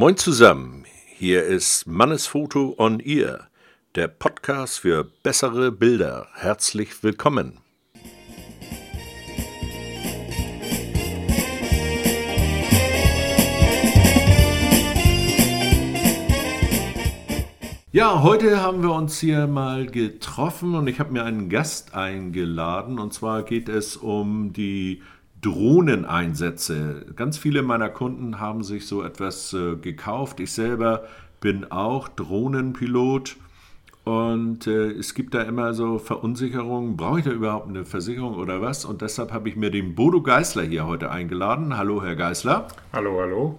Moin zusammen, hier ist Mannesfoto on Ear, der Podcast für bessere Bilder. Herzlich willkommen. Ja, heute haben wir uns hier mal getroffen und ich habe mir einen Gast eingeladen. Und zwar geht es um die Drohneneinsätze. Ganz viele meiner Kunden haben sich so etwas äh, gekauft. Ich selber bin auch Drohnenpilot. Und äh, es gibt da immer so Verunsicherungen. Brauche ich da überhaupt eine Versicherung oder was? Und deshalb habe ich mir den Bodo Geißler hier heute eingeladen. Hallo, Herr Geißler. Hallo, hallo.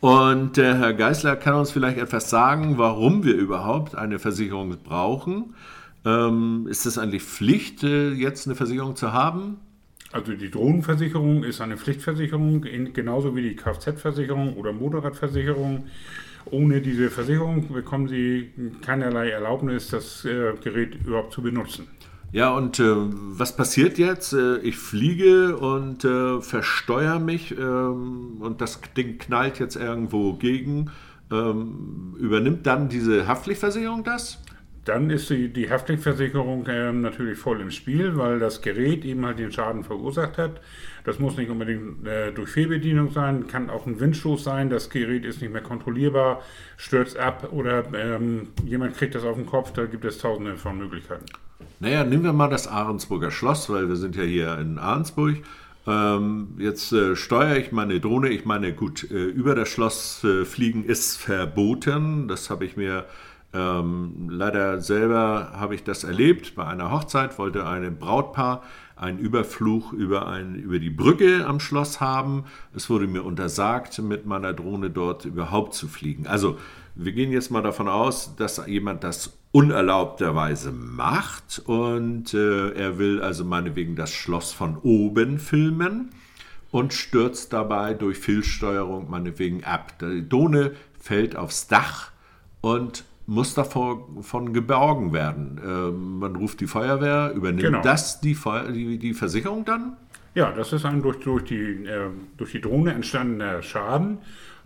Und äh, Herr Geißler kann uns vielleicht etwas sagen, warum wir überhaupt eine Versicherung brauchen. Ähm, ist es eigentlich Pflicht, äh, jetzt eine Versicherung zu haben? Also die Drohnenversicherung ist eine Pflichtversicherung, genauso wie die Kfz-Versicherung oder Motorradversicherung. Ohne diese Versicherung bekommen Sie keinerlei Erlaubnis, das äh, Gerät überhaupt zu benutzen. Ja, und äh, was passiert jetzt? Äh, ich fliege und äh, versteuere mich ähm, und das Ding knallt jetzt irgendwo gegen. Ähm, übernimmt dann diese Haftpflichtversicherung das? Dann ist die, die Haftpflichtversicherung äh, natürlich voll im Spiel, weil das Gerät eben halt den Schaden verursacht hat. Das muss nicht unbedingt äh, durch Fehlbedienung sein, kann auch ein Windstoß sein, das Gerät ist nicht mehr kontrollierbar, stürzt ab oder ähm, jemand kriegt das auf den Kopf, da gibt es tausende von Möglichkeiten. Naja, nehmen wir mal das Ahrensburger Schloss, weil wir sind ja hier in Ahrensburg. Ähm, jetzt äh, steuere ich meine Drohne. Ich meine, gut, äh, über das Schloss äh, fliegen ist verboten. Das habe ich mir ähm, leider selber habe ich das erlebt. Bei einer Hochzeit wollte ein Brautpaar einen Überflug über, ein, über die Brücke am Schloss haben. Es wurde mir untersagt, mit meiner Drohne dort überhaupt zu fliegen. Also wir gehen jetzt mal davon aus, dass jemand das unerlaubterweise macht und äh, er will also meinetwegen das Schloss von oben filmen und stürzt dabei durch Fehlsteuerung meinetwegen ab. Die Drohne fällt aufs Dach und muss davon geborgen werden. Ähm, man ruft die Feuerwehr, übernimmt genau. das die, die, die, Versicherung dann? Ja, das ist ein durch, durch, die, äh, durch die Drohne entstandener Schaden.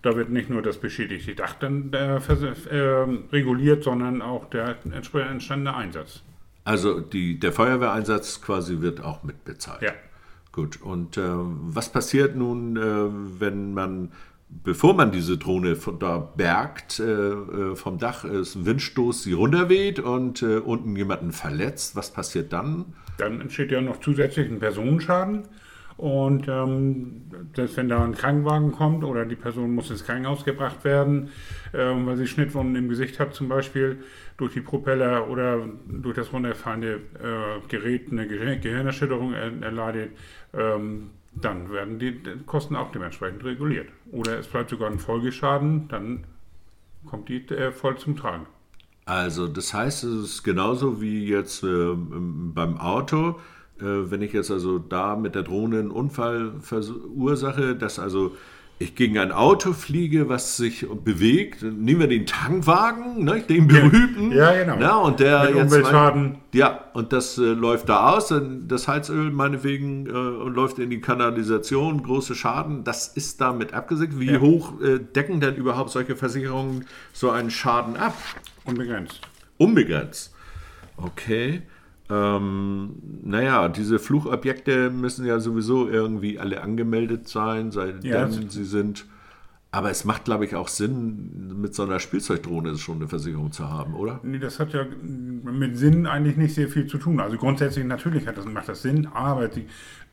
Da wird nicht nur das beschädigte Dach dann äh, äh, reguliert, sondern auch der entsprechend entstandene Einsatz. Also die, der Feuerwehreinsatz quasi wird auch mitbezahlt. Ja. Gut, und äh, was passiert nun, äh, wenn man bevor man diese Drohne von da bergt, äh, äh, vom Dach ist ein Windstoß, sie runterweht und äh, unten jemanden verletzt, was passiert dann? Dann entsteht ja noch zusätzlich ein Personenschaden. Und ähm, selbst wenn da ein Krankenwagen kommt oder die Person muss ins Krankenhaus gebracht werden, ähm, weil sie Schnittwunden im Gesicht hat, zum Beispiel durch die Propeller oder durch das runterfallende äh, Gerät eine Gehirnerschütterung erleidet, ähm, dann werden die Kosten auch dementsprechend reguliert. Oder es bleibt sogar ein Folgeschaden, dann kommt die äh, voll zum Tragen. Also das heißt, es ist genauso wie jetzt äh, beim Auto. Äh, wenn ich jetzt also da mit der Drohne einen Unfall verursache, dass also ich gegen ein Auto fliege, was sich bewegt, nehmen wir den Tankwagen, ne, den berühmten. Ja, genau. Na, und der Mit jetzt Umweltschaden. Mein, ja, und das äh, läuft da aus, das Heizöl meinetwegen äh, läuft in die Kanalisation, große Schaden, das ist damit abgesegnet. Wie ja. hoch äh, decken denn überhaupt solche Versicherungen so einen Schaden ab? Unbegrenzt. Unbegrenzt. Okay. Ähm, naja, diese Flugobjekte müssen ja sowieso irgendwie alle angemeldet sein, seitdem ja, sie sind. Aber es macht, glaube ich, auch Sinn, mit so einer Spielzeugdrohne schon eine Versicherung zu haben, oder? Nee, das hat ja mit Sinn eigentlich nicht sehr viel zu tun. Also grundsätzlich natürlich hat das, macht das Sinn, aber sie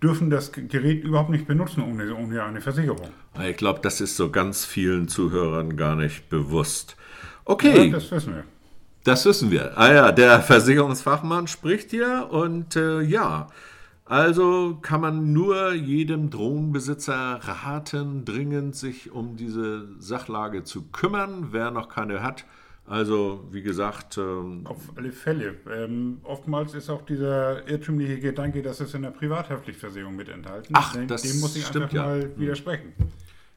dürfen das Gerät überhaupt nicht benutzen ohne, ohne eine Versicherung. Ich glaube, das ist so ganz vielen Zuhörern gar nicht bewusst. Okay. Ja, das wissen wir. Das wissen wir. Ah ja, der Versicherungsfachmann spricht hier und äh, ja, also kann man nur jedem Drohnenbesitzer raten, dringend sich um diese Sachlage zu kümmern, wer noch keine hat. Also, wie gesagt. Ähm, Auf alle Fälle. Ähm, oftmals ist auch dieser irrtümliche Gedanke, dass es in der Privathaftpflichtversicherung mit enthalten ist. Ach, das Dem muss ich stimmt, einfach ja. mal widersprechen.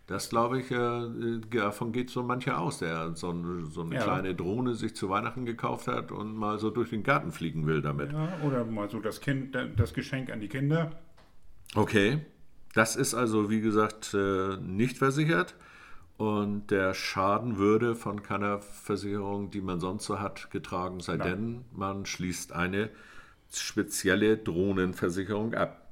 Das glaube ich, äh, davon geht so mancher aus, der so, so eine ja. kleine Drohne sich zu Weihnachten gekauft hat und mal so durch den Garten fliegen will damit. Ja, oder mal so das Kind, das Geschenk an die Kinder. Okay. Das ist also, wie gesagt, äh, nicht versichert. und der Schaden würde von keiner Versicherung, die man sonst so hat, getragen, sei Nein. denn man schließt eine spezielle Drohnenversicherung ab.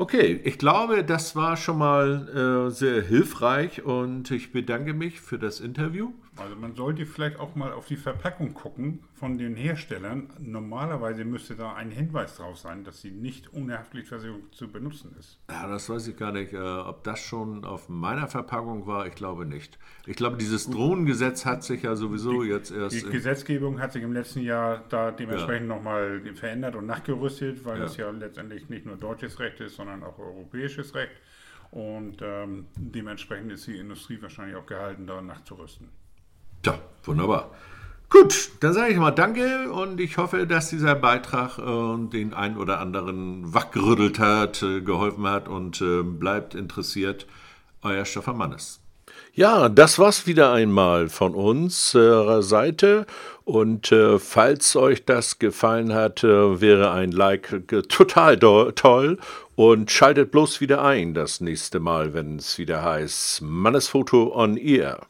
Okay, ich glaube, das war schon mal äh, sehr hilfreich und ich bedanke mich für das Interview. Also man sollte vielleicht auch mal auf die Verpackung gucken von den Herstellern. Normalerweise müsste da ein Hinweis drauf sein, dass sie nicht ohne Haftpflichtversicherung zu benutzen ist. Ja, das weiß ich gar nicht, äh, ob das schon auf meiner Verpackung war. Ich glaube nicht. Ich glaube, dieses Drohnengesetz hat sich ja sowieso jetzt erst. Die Gesetzgebung hat sich im letzten Jahr da dementsprechend nochmal verändert und nachgerüstet, weil Ja. das ja letztendlich nicht nur deutsches Recht ist, sondern auch europäisches Recht. Und ähm, dementsprechend ist die Industrie wahrscheinlich auch gehalten, da nachzurüsten. Tja, wunderbar. Gut, dann sage ich mal Danke und ich hoffe, dass dieser Beitrag äh, den einen oder anderen wachgerüttelt hat, äh, geholfen hat und äh, bleibt interessiert. Euer Stefan Mannes. Ja, das war's wieder einmal von unserer Seite. Und äh, falls euch das gefallen hat, äh, wäre ein Like total toll. Und schaltet bloß wieder ein das nächste Mal, wenn es wieder heißt Mannesfoto on Ear.